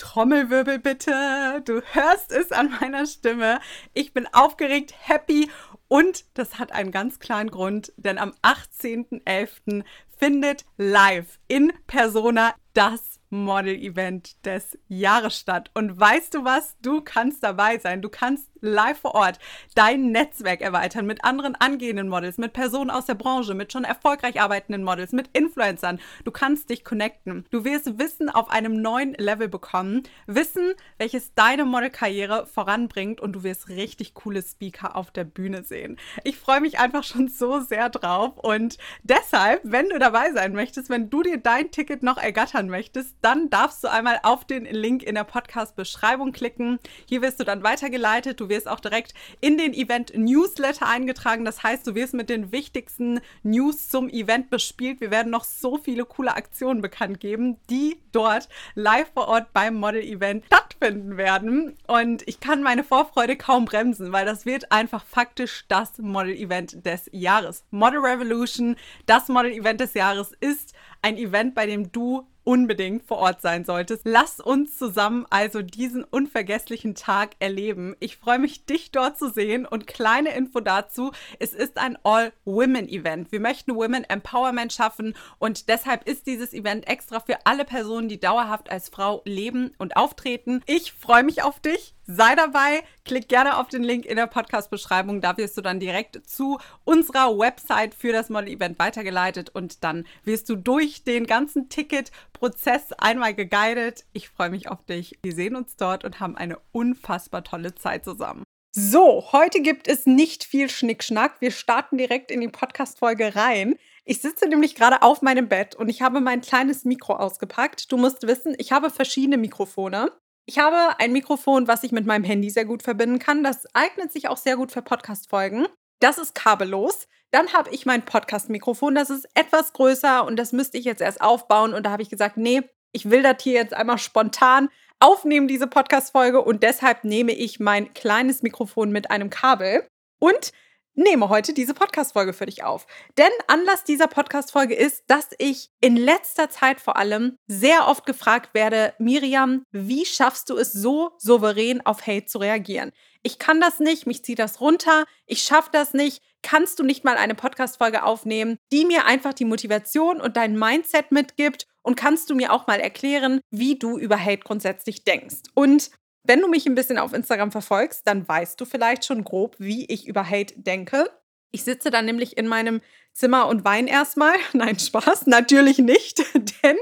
Trommelwirbel bitte. Du hörst es an meiner Stimme. Ich bin aufgeregt, happy und das hat einen ganz kleinen Grund, denn am 18.11. findet live in Persona das Model-Event des Jahres statt. Und weißt du was? Du kannst dabei sein. Du kannst live vor Ort dein Netzwerk erweitern mit anderen angehenden Models, mit Personen aus der Branche, mit schon erfolgreich arbeitenden Models, mit Influencern. Du kannst dich connecten. Du wirst Wissen auf einem neuen Level bekommen. Wissen, welches deine Modelkarriere voranbringt und du wirst richtig coole Speaker auf der Bühne sehen. Ich freue mich einfach schon so sehr drauf und deshalb, wenn du dabei sein möchtest, wenn du dir dein Ticket noch ergattern möchtest, dann darfst du einmal auf den Link in der Podcast-Beschreibung klicken. Hier wirst du dann weitergeleitet. Du wirst auch direkt in den Event-Newsletter eingetragen. Das heißt, du wirst mit den wichtigsten News zum Event bespielt. Wir werden noch so viele coole Aktionen bekannt geben, die dort live vor Ort beim Model-Event stattfinden werden. Und ich kann meine Vorfreude kaum bremsen, weil das wird einfach faktisch das Model-Event des Jahres. Model Revolution, das Model-Event des Jahres, ist ein Event, bei dem du unbedingt vor Ort sein solltest. Lass uns zusammen also diesen unvergesslichen Tag erleben. Ich freue mich, dich dort zu sehen und kleine Info dazu, es ist ein All-Women-Event. Wir möchten Women Empowerment schaffen und deshalb ist dieses Event extra für alle Personen, die dauerhaft als Frau leben und auftreten. Ich freue mich auf dich. Sei dabei, klick gerne auf den Link in der Podcast-Beschreibung. Da wirst du dann direkt zu unserer Website für das Model-Event weitergeleitet und dann wirst du durch den ganzen Ticket-Prozess einmal geguidet. Ich freue mich auf dich. Wir sehen uns dort und haben eine unfassbar tolle Zeit zusammen. So, heute gibt es nicht viel Schnickschnack. Wir starten direkt in die Podcast-Folge rein. Ich sitze nämlich gerade auf meinem Bett und ich habe mein kleines Mikro ausgepackt. Du musst wissen, ich habe verschiedene Mikrofone. Ich habe ein Mikrofon, was ich mit meinem Handy sehr gut verbinden kann. Das eignet sich auch sehr gut für Podcast-Folgen. Das ist kabellos. Dann habe ich mein Podcast-Mikrofon, das ist etwas größer und das müsste ich jetzt erst aufbauen. Und da habe ich gesagt, nee, ich will das hier jetzt einmal spontan aufnehmen, diese Podcast-Folge. Und deshalb nehme ich mein kleines Mikrofon mit einem Kabel. Und nehme heute diese Podcast-Folge für dich auf. Denn Anlass dieser Podcast-Folge ist, dass ich in letzter Zeit vor allem sehr oft gefragt werde, Miriam, wie schaffst du es so souverän auf Hate zu reagieren? Ich kann das nicht, mich zieht das runter, ich schaffe das nicht. Kannst du nicht mal eine Podcast-Folge aufnehmen, die mir einfach die Motivation und dein Mindset mitgibt? Und kannst du mir auch mal erklären, wie du über Hate grundsätzlich denkst? Und wenn du mich ein bisschen auf Instagram verfolgst, dann weißt du vielleicht schon grob, wie ich über Hate denke. Ich sitze dann nämlich in meinem Zimmer und weine erstmal. Nein, Spaß, natürlich nicht. Denn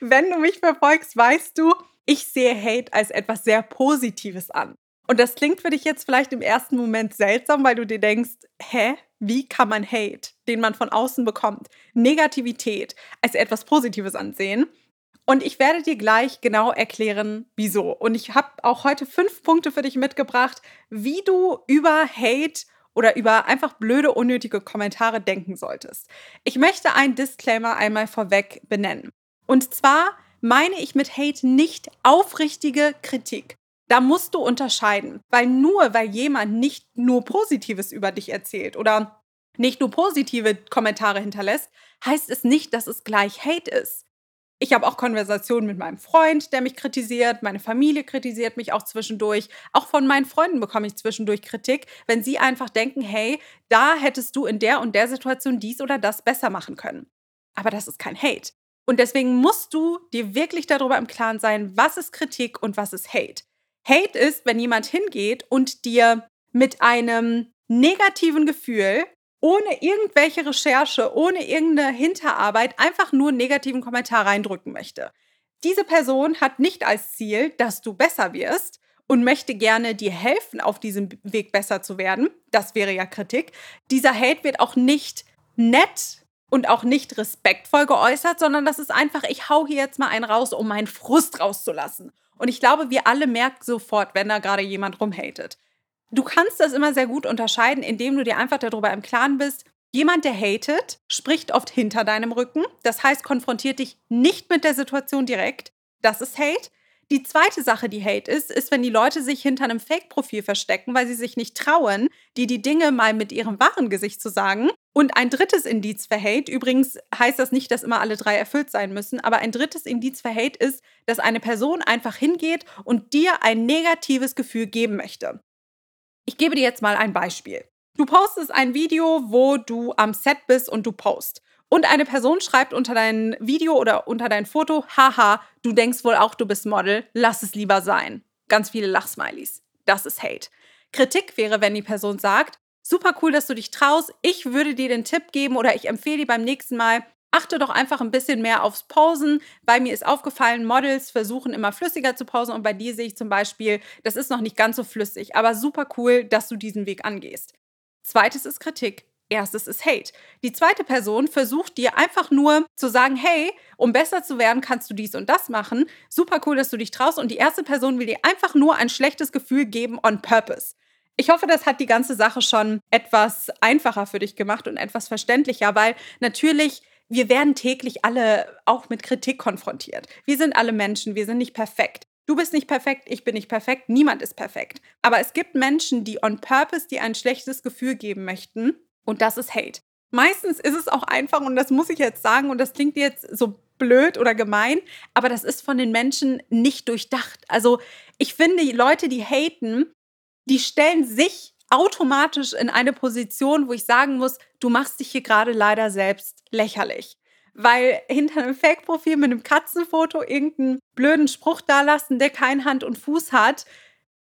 wenn du mich verfolgst, weißt du, ich sehe Hate als etwas sehr Positives an. Und das klingt für dich jetzt vielleicht im ersten Moment seltsam, weil du dir denkst, hä, wie kann man Hate, den man von außen bekommt, Negativität als etwas Positives ansehen? Und ich werde dir gleich genau erklären, wieso. Und ich habe auch heute fünf Punkte für dich mitgebracht, wie du über Hate oder über einfach blöde, unnötige Kommentare denken solltest. Ich möchte einen Disclaimer einmal vorweg benennen. Und zwar meine ich mit Hate nicht aufrichtige Kritik. Da musst du unterscheiden, weil nur weil jemand nicht nur Positives über dich erzählt oder nicht nur positive Kommentare hinterlässt, heißt es nicht, dass es gleich Hate ist. Ich habe auch Konversationen mit meinem Freund, der mich kritisiert. Meine Familie kritisiert mich auch zwischendurch. Auch von meinen Freunden bekomme ich zwischendurch Kritik, wenn sie einfach denken, hey, da hättest du in der und der Situation dies oder das besser machen können. Aber das ist kein Hate. Und deswegen musst du dir wirklich darüber im Klaren sein, was ist Kritik und was ist Hate. Hate ist, wenn jemand hingeht und dir mit einem negativen Gefühl ohne irgendwelche Recherche, ohne irgendeine Hinterarbeit einfach nur einen negativen Kommentar reindrücken möchte. Diese Person hat nicht als Ziel, dass du besser wirst und möchte gerne dir helfen, auf diesem Weg besser zu werden. Das wäre ja Kritik. Dieser Hate wird auch nicht nett und auch nicht respektvoll geäußert, sondern das ist einfach, ich hau hier jetzt mal einen raus, um meinen Frust rauszulassen. Und ich glaube, wir alle merken sofort, wenn da gerade jemand rumhatet. Du kannst das immer sehr gut unterscheiden, indem du dir einfach darüber im Klaren bist, jemand, der hatet, spricht oft hinter deinem Rücken. Das heißt, konfrontiert dich nicht mit der Situation direkt. Das ist Hate. Die zweite Sache, die Hate ist, ist, wenn die Leute sich hinter einem Fake-Profil verstecken, weil sie sich nicht trauen, dir die Dinge mal mit ihrem wahren Gesicht zu sagen Und ein drittes Indiz für Hate, übrigens heißt das nicht, dass immer alle drei erfüllt sein müssen, aber ein drittes Indiz für Hate ist, dass eine Person einfach hingeht und dir ein negatives Gefühl geben möchte. Ich gebe dir jetzt mal ein Beispiel. Du postest ein Video, wo du am Set bist und du post. Und eine Person schreibt unter dein Video oder unter dein Foto, haha, du denkst wohl auch, du bist Model, lass es lieber sein. Ganz viele Lachsmilies. Das ist Hate. Kritik wäre, wenn die Person sagt, super cool, dass du dich traust. Ich würde dir den Tipp geben oder ich empfehle dir beim nächsten Mal, achte doch einfach ein bisschen mehr aufs Posen. Bei mir ist aufgefallen, Models versuchen immer flüssiger zu posen und bei dir sehe ich zum Beispiel, das ist noch nicht ganz so flüssig, aber super cool, dass du diesen Weg angehst. Zweites ist Kritik. Erstes ist Hate. Die zweite Person versucht dir einfach nur zu sagen, hey, um besser zu werden, kannst du dies und das machen. Super cool, dass du dich traust. Und die erste Person will dir einfach nur ein schlechtes Gefühl geben on purpose. Ich hoffe, das hat die ganze Sache schon etwas einfacher für dich gemacht und etwas verständlicher, weil natürlich wir werden täglich alle auch mit Kritik konfrontiert. Wir sind alle Menschen, wir sind nicht perfekt. Du bist nicht perfekt, ich bin nicht perfekt, niemand ist perfekt. Aber es gibt Menschen, die on purpose dir ein schlechtes Gefühl geben möchten und das ist Hate. Meistens ist es auch einfach und das muss ich jetzt sagen und das klingt jetzt so blöd oder gemein, aber das ist von den Menschen nicht durchdacht. Also ich finde, Leute, die haten, die stellen sich automatisch in eine Position, wo ich sagen muss, du machst dich hier gerade leider selbst lächerlich. Weil hinter einem Fake-Profil mit einem Katzenfoto irgendeinen blöden Spruch dalassen, der kein Hand und Fuß hat,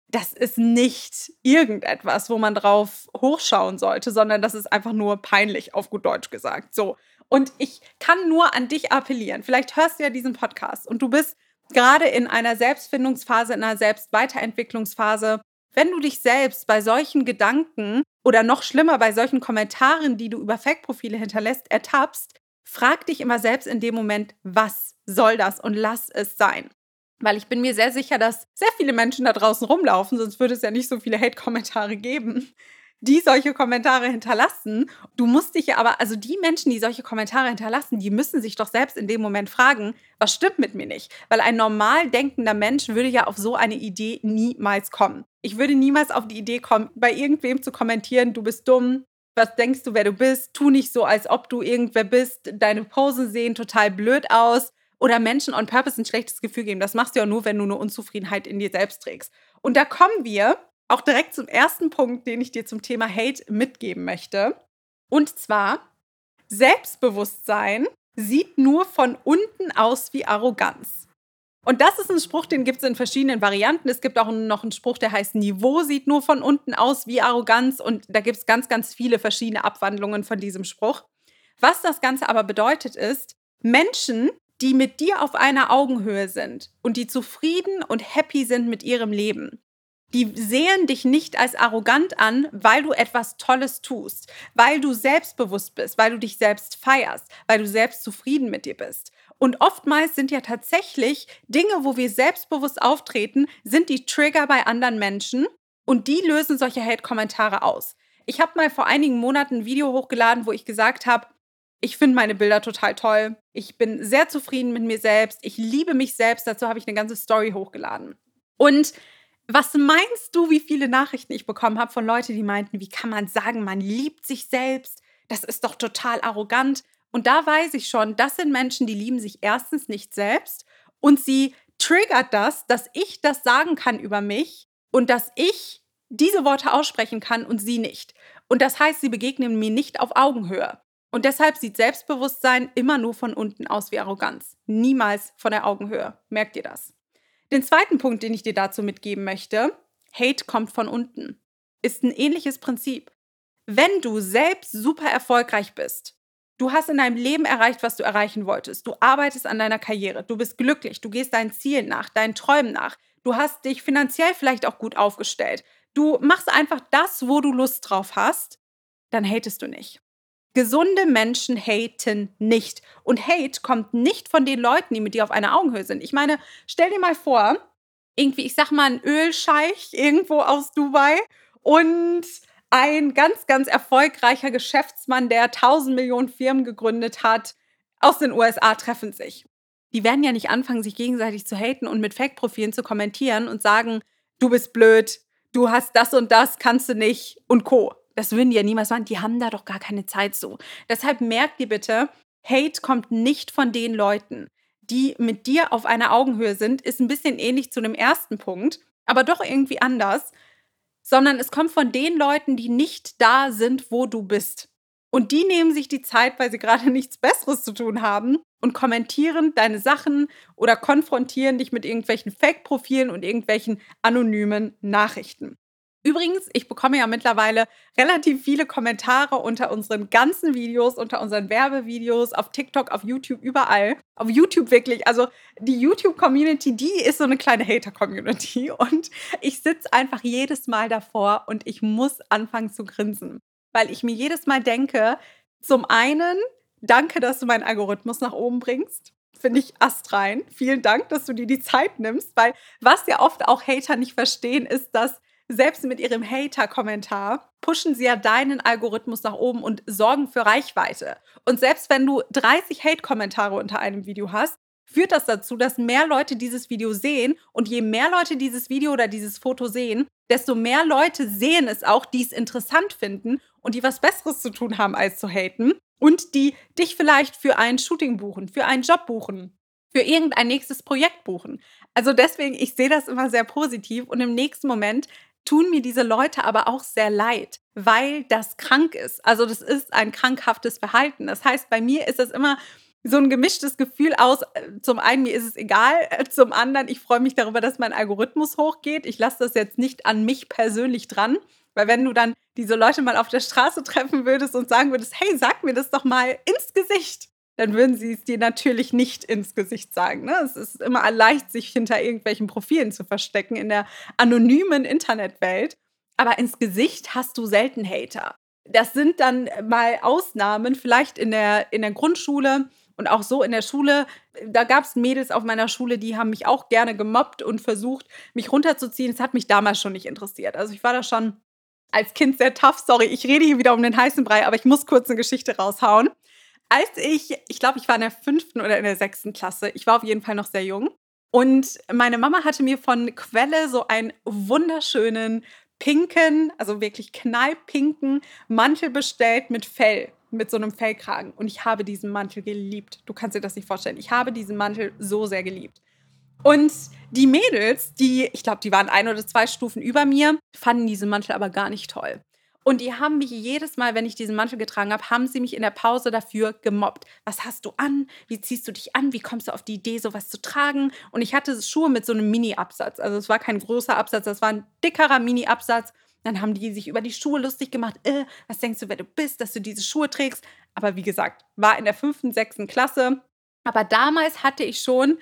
das ist nicht irgendetwas, wo man drauf hochschauen sollte, sondern das ist einfach nur peinlich, auf gut Deutsch gesagt. So. Und ich kann nur an dich appellieren. Vielleicht hörst du ja diesen Podcast und du bist gerade in einer Selbstfindungsphase, in einer Selbstweiterentwicklungsphase wenn du dich selbst bei solchen Gedanken oder noch schlimmer bei solchen Kommentaren, die du über Fake-Profile hinterlässt, ertappst, frag dich immer selbst in dem Moment, was soll das und lass es sein. Weil ich bin mir sehr sicher, dass sehr viele Menschen da draußen rumlaufen, sonst würde es ja nicht so viele Hate-Kommentare geben, die solche Kommentare hinterlassen. Du musst dich ja aber, also die Menschen, die solche Kommentare hinterlassen, die müssen sich doch selbst in dem Moment fragen, was stimmt mit mir nicht? Weil ein normal denkender Mensch würde ja auf so eine Idee niemals kommen. Ich würde niemals auf die Idee kommen, bei irgendwem zu kommentieren, du bist dumm, was denkst du, wer du bist? Tu nicht so, als ob du irgendwer bist. Deine Posen sehen total blöd aus. Oder Menschen on purpose ein schlechtes Gefühl geben. Das machst du ja nur, wenn du eine Unzufriedenheit in dir selbst trägst. Und da kommen wir auch direkt zum ersten Punkt, den ich dir zum Thema Hate mitgeben möchte. Und zwar, Selbstbewusstsein sieht nur von unten aus wie Arroganz. Und das ist ein Spruch, den gibt es in verschiedenen Varianten. Es gibt auch noch einen Spruch, der heißt Niveau sieht nur von unten aus wie Arroganz. Und da gibt es ganz, ganz viele verschiedene Abwandlungen von diesem Spruch. Was das Ganze aber bedeutet ist, Menschen, die mit dir auf einer Augenhöhe sind und die zufrieden und happy sind mit ihrem Leben, die sehen dich nicht als arrogant an, weil du etwas Tolles tust, weil du selbstbewusst bist, weil du dich selbst feierst, weil du selbst zufrieden mit dir bist. Und oftmals sind ja tatsächlich Dinge, wo wir selbstbewusst auftreten, sind die Trigger bei anderen Menschen und die lösen solche Hate-Kommentare aus. Ich habe mal vor einigen Monaten ein Video hochgeladen, wo ich gesagt habe, ich finde meine Bilder total toll. Ich bin sehr zufrieden mit mir selbst. Ich liebe mich selbst. Dazu habe ich eine ganze Story hochgeladen. Und was meinst du, wie viele Nachrichten ich bekommen habe von Leuten, die meinten, wie kann man sagen, man liebt sich selbst? Das ist doch total arrogant. Und da weiß ich schon, das sind Menschen, die lieben sich erstens nicht selbst und sie triggert das, dass ich das sagen kann über mich und dass ich diese Worte aussprechen kann und sie nicht. Und das heißt, sie begegnen mir nicht auf Augenhöhe. Und deshalb sieht Selbstbewusstsein immer nur von unten aus wie Arroganz, niemals von der Augenhöhe. Merkt ihr das? Den zweiten Punkt, den ich dir dazu mitgeben möchte, Hate kommt von unten, ist ein ähnliches Prinzip. Wenn du selbst super erfolgreich bist, du hast in deinem Leben erreicht, was du erreichen wolltest, du arbeitest an deiner Karriere, du bist glücklich, du gehst deinen Zielen nach, deinen Träumen nach, du hast dich finanziell vielleicht auch gut aufgestellt, du machst einfach das, wo du Lust drauf hast, dann hatest du nicht. Gesunde Menschen haten nicht. Und Hate kommt nicht von den Leuten, die mit dir auf einer Augenhöhe sind. Ich meine, stell dir mal vor, irgendwie, ich sag mal, ein Ölscheich irgendwo aus Dubai und ein ganz, ganz erfolgreicher Geschäftsmann, der 1000 Millionen Firmen gegründet hat, aus den USA treffen sich. Die werden ja nicht anfangen, sich gegenseitig zu haten und mit Fake-Profilen zu kommentieren und sagen, du bist blöd, du hast das und das, kannst du nicht und co. Das würden die ja niemals machen. Die haben da doch gar keine Zeit so. Deshalb merkt ihr bitte, Hate kommt nicht von den Leuten, die mit dir auf einer Augenhöhe sind. Ist ein bisschen ähnlich zu dem ersten Punkt, aber doch irgendwie anders. Sondern es kommt von den Leuten, die nicht da sind, wo du bist. Und die nehmen sich die Zeit, weil sie gerade nichts Besseres zu tun haben und kommentieren deine Sachen oder konfrontieren dich mit irgendwelchen Fake-Profilen und irgendwelchen anonymen Nachrichten. Übrigens, ich bekomme ja mittlerweile relativ viele Kommentare unter unseren ganzen Videos, unter unseren Werbevideos, auf TikTok, auf YouTube, überall. Auf YouTube wirklich. Also die YouTube-Community, die ist so eine kleine Hater-Community. Und ich sitze einfach jedes Mal davor und ich muss anfangen zu grinsen weil ich mir jedes Mal denke, zum einen, danke, dass du meinen Algorithmus nach oben bringst. Finde ich astrein. Vielen Dank, dass du dir die Zeit nimmst, weil was ja oft auch Hater nicht verstehen, ist, dass selbst mit ihrem Hater-Kommentar pushen sie ja deinen Algorithmus nach oben und sorgen für Reichweite. Und selbst wenn du 30 Hate-Kommentare unter einem Video hast, führt das dazu, dass mehr Leute dieses Video sehen. Und je mehr Leute dieses Video oder dieses Foto sehen, desto mehr Leute sehen es auch, die es interessant finden und die was Besseres zu tun haben, als zu haten. Und die dich vielleicht für ein Shooting buchen, für einen Job buchen, für irgendein nächstes Projekt buchen. Also deswegen, ich sehe das immer sehr positiv. Und im nächsten Moment tun mir diese Leute aber auch sehr leid, weil das krank ist. Also das ist ein krankhaftes Verhalten. Das heißt, bei mir ist es immer so ein gemischtes Gefühl aus. Äh, zum einen, mir ist es egal. Äh, zum anderen, ich freue mich darüber, dass mein Algorithmus hochgeht. Ich lasse das jetzt nicht an mich persönlich dran. Weil wenn du dann diese Leute mal auf der Straße treffen würdest und sagen würdest, hey, sag mir das doch mal ins Gesicht, dann würden sie es dir natürlich nicht ins Gesicht sagen. Ne? Es ist immer leicht, sich hinter irgendwelchen Profilen zu verstecken in der anonymen Internetwelt. Aber ins Gesicht hast du selten Hater. Das sind dann mal Ausnahmen, vielleicht in der, in der Grundschule und auch so in der Schule, da gab es Mädels auf meiner Schule, die haben mich auch gerne gemobbt und versucht, mich runterzuziehen. Das hat mich damals schon nicht interessiert. Also ich war da schon als Kind sehr tough. Sorry, ich rede hier wieder um den heißen Brei, aber ich muss kurz eine Geschichte raushauen. Als ich, ich glaube, ich war in der fünften oder in der sechsten Klasse, ich war auf jeden Fall noch sehr jung. Und meine Mama hatte mir von Quelle so einen wunderschönen pinken, also wirklich knallpinken Mantel bestellt mit Fell mit so einem Fellkragen. Und ich habe diesen Mantel geliebt. Du kannst dir das nicht vorstellen. Ich habe diesen Mantel so sehr geliebt. Und die Mädels, die, ich glaube, die waren ein oder zwei Stufen über mir, fanden diesen Mantel aber gar nicht toll. Und die haben mich jedes Mal, wenn ich diesen Mantel getragen habe, haben sie mich in der Pause dafür gemobbt. Was hast du an? Wie ziehst du dich an? Wie kommst du auf die Idee, sowas zu tragen? Und ich hatte Schuhe mit so einem Mini-Absatz. Also es war kein großer Absatz, das war ein dickerer Mini-Absatz. Dann haben die sich über die Schuhe lustig gemacht. Äh, was denkst du, wer du bist, dass du diese Schuhe trägst? Aber wie gesagt, war in der fünften, sechsten Klasse. Aber damals hatte ich schon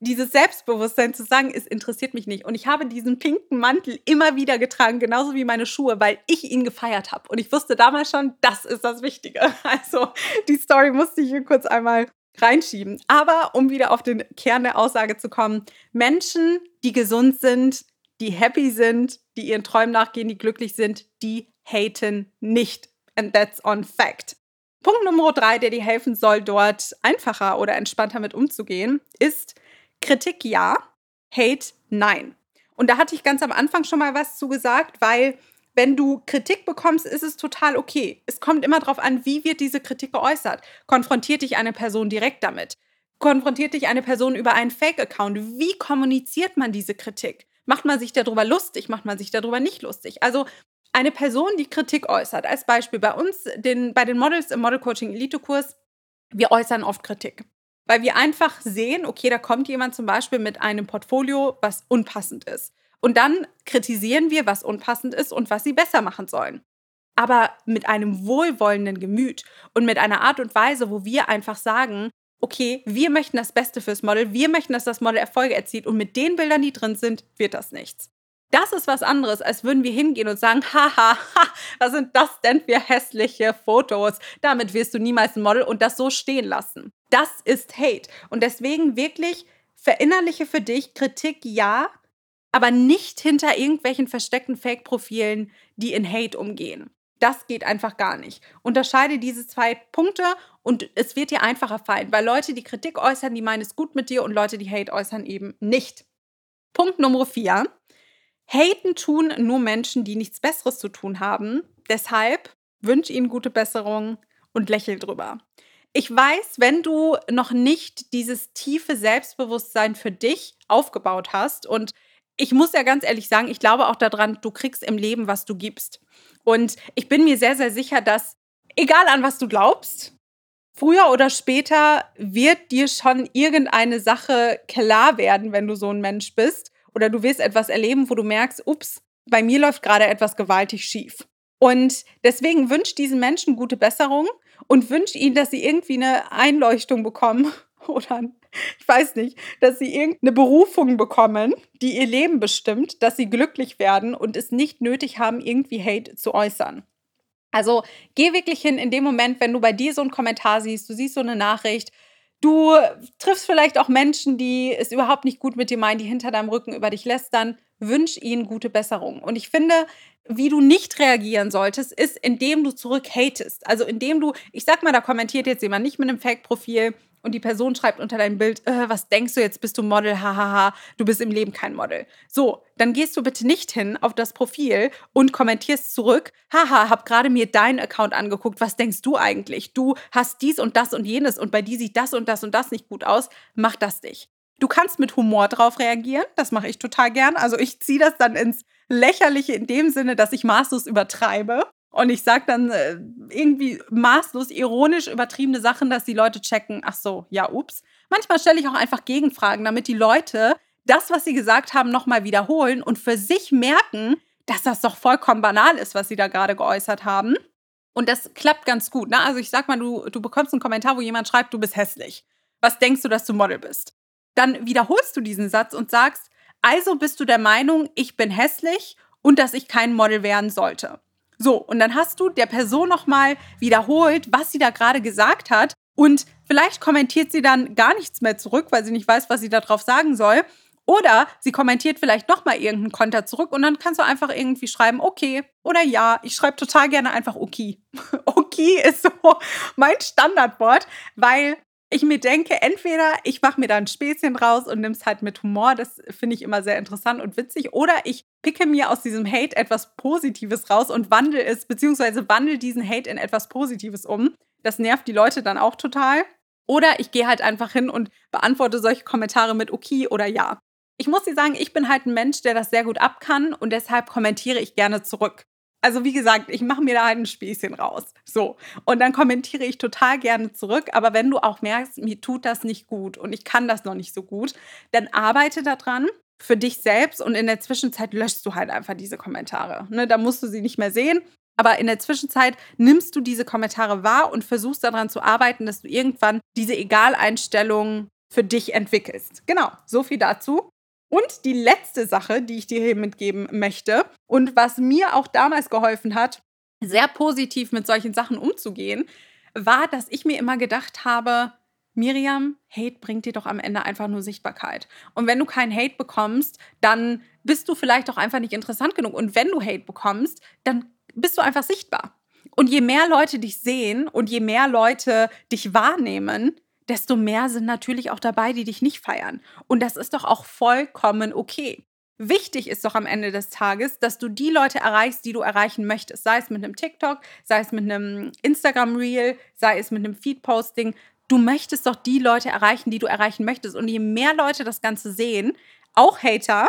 dieses Selbstbewusstsein zu sagen, es interessiert mich nicht. Und ich habe diesen pinken Mantel immer wieder getragen, genauso wie meine Schuhe, weil ich ihn gefeiert habe. Und ich wusste damals schon, das ist das Wichtige. Also die Story musste ich hier kurz einmal reinschieben. Aber um wieder auf den Kern der Aussage zu kommen, Menschen, die gesund sind, die happy sind, die ihren Träumen nachgehen, die glücklich sind, die haten nicht. And that's on fact. Punkt Nummer drei, der dir helfen soll, dort einfacher oder entspannter mit umzugehen, ist Kritik ja, Hate nein. Und da hatte ich ganz am Anfang schon mal was zu gesagt, weil wenn du Kritik bekommst, ist es total okay. Es kommt immer darauf an, wie wird diese Kritik geäußert. Konfrontiert dich eine Person direkt damit? Konfrontiert dich eine Person über einen Fake-Account? Wie kommuniziert man diese Kritik? Macht man sich darüber lustig? Macht man sich darüber nicht lustig? Also eine Person, die Kritik äußert, als Beispiel bei uns, den, bei den Models im Model Coaching Elite-Kurs, wir äußern oft Kritik. Weil wir einfach sehen, okay, da kommt jemand zum Beispiel mit einem Portfolio, was unpassend ist. Und dann kritisieren wir, was unpassend ist und was sie besser machen sollen. Aber mit einem wohlwollenden Gemüt und mit einer Art und Weise, wo wir einfach sagen, okay, wir möchten das Beste fürs Model, wir möchten, dass das Model Erfolge erzielt und mit den Bildern, die drin sind, wird das nichts. Das ist was anderes, als würden wir hingehen und sagen, haha, ha, was sind das denn für hässliche Fotos? Damit wirst du niemals ein Model und das so stehen lassen. Das ist Hate. Und deswegen wirklich verinnerliche für dich Kritik ja, aber nicht hinter irgendwelchen versteckten Fake-Profilen, die in Hate umgehen. Das geht einfach gar nicht. Unterscheide diese zwei Punkte und es wird dir einfacher fallen, weil Leute, die Kritik äußern, die meinen es gut mit dir und Leute, die Hate äußern, eben nicht. Punkt Nummer vier. Haten tun nur Menschen, die nichts Besseres zu tun haben. Deshalb wünsche Ihnen gute Besserung und lächel drüber. Ich weiß, wenn du noch nicht dieses tiefe Selbstbewusstsein für dich aufgebaut hast und ich muss ja ganz ehrlich sagen, ich glaube auch daran, du kriegst im Leben, was du gibst. Und ich bin mir sehr, sehr sicher, dass egal an was du glaubst, früher oder später wird dir schon irgendeine Sache klar werden, wenn du so ein Mensch bist. Oder du wirst etwas erleben, wo du merkst, ups, bei mir läuft gerade etwas gewaltig schief. Und deswegen wünscht diesen Menschen gute Besserung und wünscht ihnen, dass sie irgendwie eine Einleuchtung bekommen oder ich weiß nicht, dass sie irgendeine Berufung bekommen, die ihr Leben bestimmt, dass sie glücklich werden und es nicht nötig haben, irgendwie Hate zu äußern. Also geh wirklich hin in dem Moment, wenn du bei dir so einen Kommentar siehst, du siehst so eine Nachricht, du triffst vielleicht auch Menschen, die es überhaupt nicht gut mit dir meinen, die hinter deinem Rücken über dich lästern, wünsch ihnen gute Besserung. Und ich finde, wie du nicht reagieren solltest, ist, indem du zurück hatest. Also indem du, ich sag mal, da kommentiert jetzt jemand nicht mit einem Fake-Profil, und die Person schreibt unter dein Bild, äh, was denkst du jetzt, bist du Model, hahaha, du bist im Leben kein Model. So, dann gehst du bitte nicht hin auf das Profil und kommentierst zurück, haha, hab gerade mir deinen Account angeguckt, was denkst du eigentlich? Du hast dies und das und jenes und bei dir sieht das und das und das nicht gut aus, mach das nicht. Du kannst mit Humor drauf reagieren, das mache ich total gern. Also ich ziehe das dann ins Lächerliche in dem Sinne, dass ich maßlos übertreibe. Und ich sage dann äh, irgendwie maßlos ironisch übertriebene Sachen, dass die Leute checken, ach so, ja, ups. Manchmal stelle ich auch einfach Gegenfragen, damit die Leute das, was sie gesagt haben, nochmal wiederholen und für sich merken, dass das doch vollkommen banal ist, was sie da gerade geäußert haben. Und das klappt ganz gut. Ne? Also ich sag mal, du, du bekommst einen Kommentar, wo jemand schreibt, du bist hässlich. Was denkst du, dass du Model bist? Dann wiederholst du diesen Satz und sagst, also bist du der Meinung, ich bin hässlich und dass ich kein Model werden sollte. So, und dann hast du der Person nochmal wiederholt, was sie da gerade gesagt hat. Und vielleicht kommentiert sie dann gar nichts mehr zurück, weil sie nicht weiß, was sie darauf sagen soll. Oder sie kommentiert vielleicht nochmal irgendeinen Konter zurück und dann kannst du einfach irgendwie schreiben, okay oder ja. Ich schreibe total gerne einfach okay. okay ist so mein Standardwort, weil ich mir denke, entweder ich mache mir da ein Späßchen draus und nimm es halt mit Humor, das finde ich immer sehr interessant und witzig, oder ich picke mir aus diesem Hate etwas Positives raus und wandle es, beziehungsweise wandle diesen Hate in etwas Positives um. Das nervt die Leute dann auch total. Oder ich gehe halt einfach hin und beantworte solche Kommentare mit okay oder ja. Ich muss dir sagen, ich bin halt ein Mensch, der das sehr gut ab kann und deshalb kommentiere ich gerne zurück also wie gesagt, ich mache mir da halt ein Späßchen raus. So. Und dann kommentiere ich total gerne zurück. Aber wenn du auch merkst, mir tut das nicht gut und ich kann das noch nicht so gut, dann arbeite daran für dich selbst und in der Zwischenzeit löschst du halt einfach diese Kommentare. Ne, da musst du sie nicht mehr sehen. Aber in der Zwischenzeit nimmst du diese Kommentare wahr und versuchst daran zu arbeiten, dass du irgendwann diese Egaleinstellung für dich entwickelst. Genau, so viel dazu. Und die letzte Sache, die ich dir hier mitgeben möchte und was mir auch damals geholfen hat, sehr positiv mit solchen Sachen umzugehen, war, dass ich mir immer gedacht habe, Miriam, Hate bringt dir doch am Ende einfach nur Sichtbarkeit. Und wenn du keinen Hate bekommst, dann bist du vielleicht auch einfach nicht interessant genug. Und wenn du Hate bekommst, dann bist du einfach sichtbar. Und je mehr Leute dich sehen und je mehr Leute dich wahrnehmen, desto mehr sind natürlich auch dabei, die dich nicht feiern. Und das ist doch auch vollkommen okay. Wichtig ist doch am Ende des Tages, dass du die Leute erreichst, die du erreichen möchtest. Sei es mit einem TikTok, sei es mit einem Instagram-Reel, sei es mit einem Feed-Posting. Du möchtest doch die Leute erreichen, die du erreichen möchtest. Und je mehr Leute das Ganze sehen, auch Hater,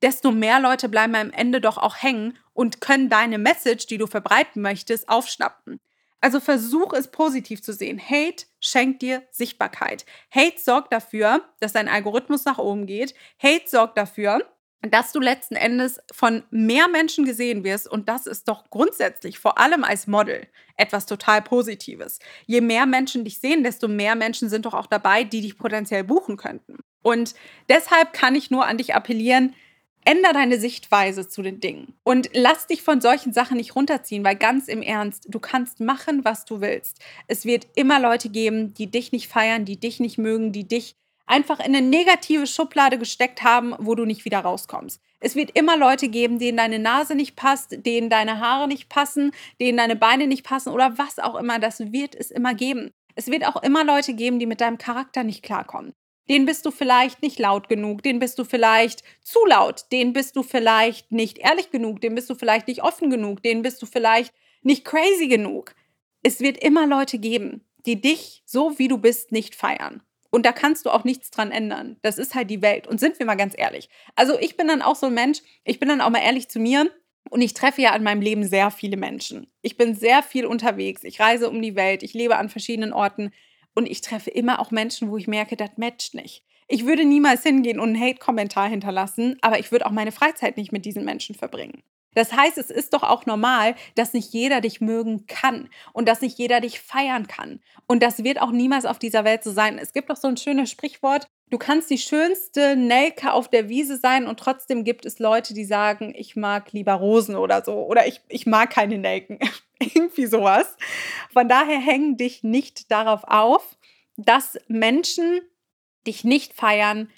desto mehr Leute bleiben am Ende doch auch hängen und können deine Message, die du verbreiten möchtest, aufschnappen. Also versuch es positiv zu sehen. Hate schenkt dir Sichtbarkeit. Hate sorgt dafür, dass dein Algorithmus nach oben geht. Hate sorgt dafür, dass du letzten Endes von mehr Menschen gesehen wirst. Und das ist doch grundsätzlich, vor allem als Model, etwas total Positives. Je mehr Menschen dich sehen, desto mehr Menschen sind doch auch dabei, die dich potenziell buchen könnten. Und deshalb kann ich nur an dich appellieren, Änder deine Sichtweise zu den Dingen und lass dich von solchen Sachen nicht runterziehen, weil ganz im Ernst, du kannst machen, was du willst. Es wird immer Leute geben, die dich nicht feiern, die dich nicht mögen, die dich einfach in eine negative Schublade gesteckt haben, wo du nicht wieder rauskommst. Es wird immer Leute geben, denen deine Nase nicht passt, denen deine Haare nicht passen, denen deine Beine nicht passen oder was auch immer. Das wird es immer geben. Es wird auch immer Leute geben, die mit deinem Charakter nicht klarkommen den bist du vielleicht nicht laut genug, den bist du vielleicht zu laut, den bist du vielleicht nicht ehrlich genug, den bist du vielleicht nicht offen genug, den bist du vielleicht nicht crazy genug. Es wird immer Leute geben, die dich so wie du bist nicht feiern. Und da kannst du auch nichts dran ändern. Das ist halt die Welt. Und sind wir mal ganz ehrlich. Also ich bin dann auch so ein Mensch, ich bin dann auch mal ehrlich zu mir. Und ich treffe ja in meinem Leben sehr viele Menschen. Ich bin sehr viel unterwegs. Ich reise um die Welt. Ich lebe an verschiedenen Orten. Und ich treffe immer auch Menschen, wo ich merke, das matcht nicht. Ich würde niemals hingehen und einen Hate-Kommentar hinterlassen, aber ich würde auch meine Freizeit nicht mit diesen Menschen verbringen. Das heißt, es ist doch auch normal, dass nicht jeder dich mögen kann und dass nicht jeder dich feiern kann. Und das wird auch niemals auf dieser Welt so sein. Es gibt doch so ein schönes Sprichwort, du kannst die schönste Nelke auf der Wiese sein und trotzdem gibt es Leute, die sagen, ich mag lieber Rosen oder so oder ich, ich mag keine Nelken. Irgendwie sowas. Von daher hängen dich nicht darauf auf, dass Menschen dich nicht feiern,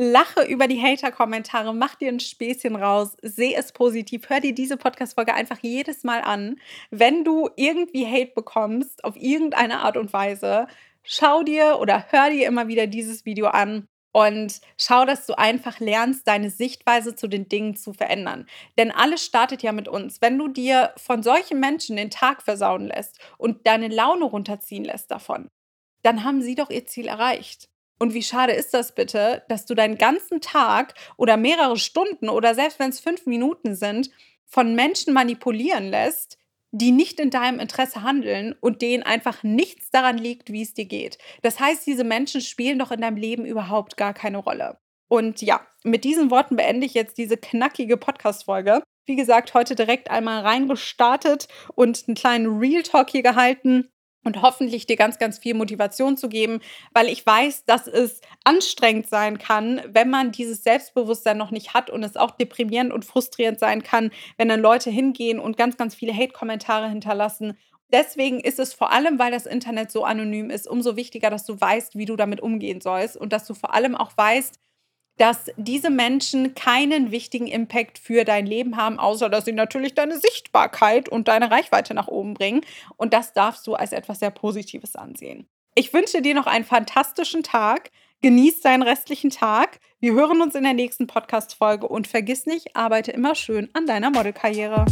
lache über die Hater-Kommentare, mach dir ein Späßchen raus, seh es positiv, hör dir diese Podcast-Folge einfach jedes Mal an. Wenn du irgendwie Hate bekommst, auf irgendeine Art und Weise, schau dir oder hör dir immer wieder dieses Video an und schau, dass du einfach lernst, deine Sichtweise zu den Dingen zu verändern. Denn alles startet ja mit uns. Wenn du dir von solchen Menschen den Tag versauen lässt und deine Laune runterziehen lässt davon, dann haben sie doch ihr Ziel erreicht. Und wie schade ist das bitte, dass du deinen ganzen Tag oder mehrere Stunden oder selbst wenn es fünf Minuten sind, von Menschen manipulieren lässt, die nicht in deinem Interesse handeln und denen einfach nichts daran liegt, wie es dir geht. Das heißt, diese Menschen spielen doch in deinem Leben überhaupt gar keine Rolle. Und ja, mit diesen Worten beende ich jetzt diese knackige Podcast-Folge. Wie gesagt, heute direkt einmal reingestartet und einen kleinen Real Talk hier gehalten und hoffentlich dir ganz, ganz viel Motivation zu geben, weil ich weiß, dass es anstrengend sein kann, wenn man dieses Selbstbewusstsein noch nicht hat und es auch deprimierend und frustrierend sein kann, wenn dann Leute hingehen und ganz, ganz viele Hate-Kommentare hinterlassen. Deswegen ist es vor allem, weil das Internet so anonym ist, umso wichtiger, dass du weißt, wie du damit umgehen sollst und dass du vor allem auch weißt, dass diese Menschen keinen wichtigen Impact für dein Leben haben, außer dass sie natürlich deine Sichtbarkeit und deine Reichweite nach oben bringen. Und das darfst du als etwas sehr Positives ansehen. Ich wünsche dir noch einen fantastischen Tag. Genieß deinen restlichen Tag. Wir hören uns in der nächsten Podcast-Folge und vergiss nicht, arbeite immer schön an deiner Modelkarriere.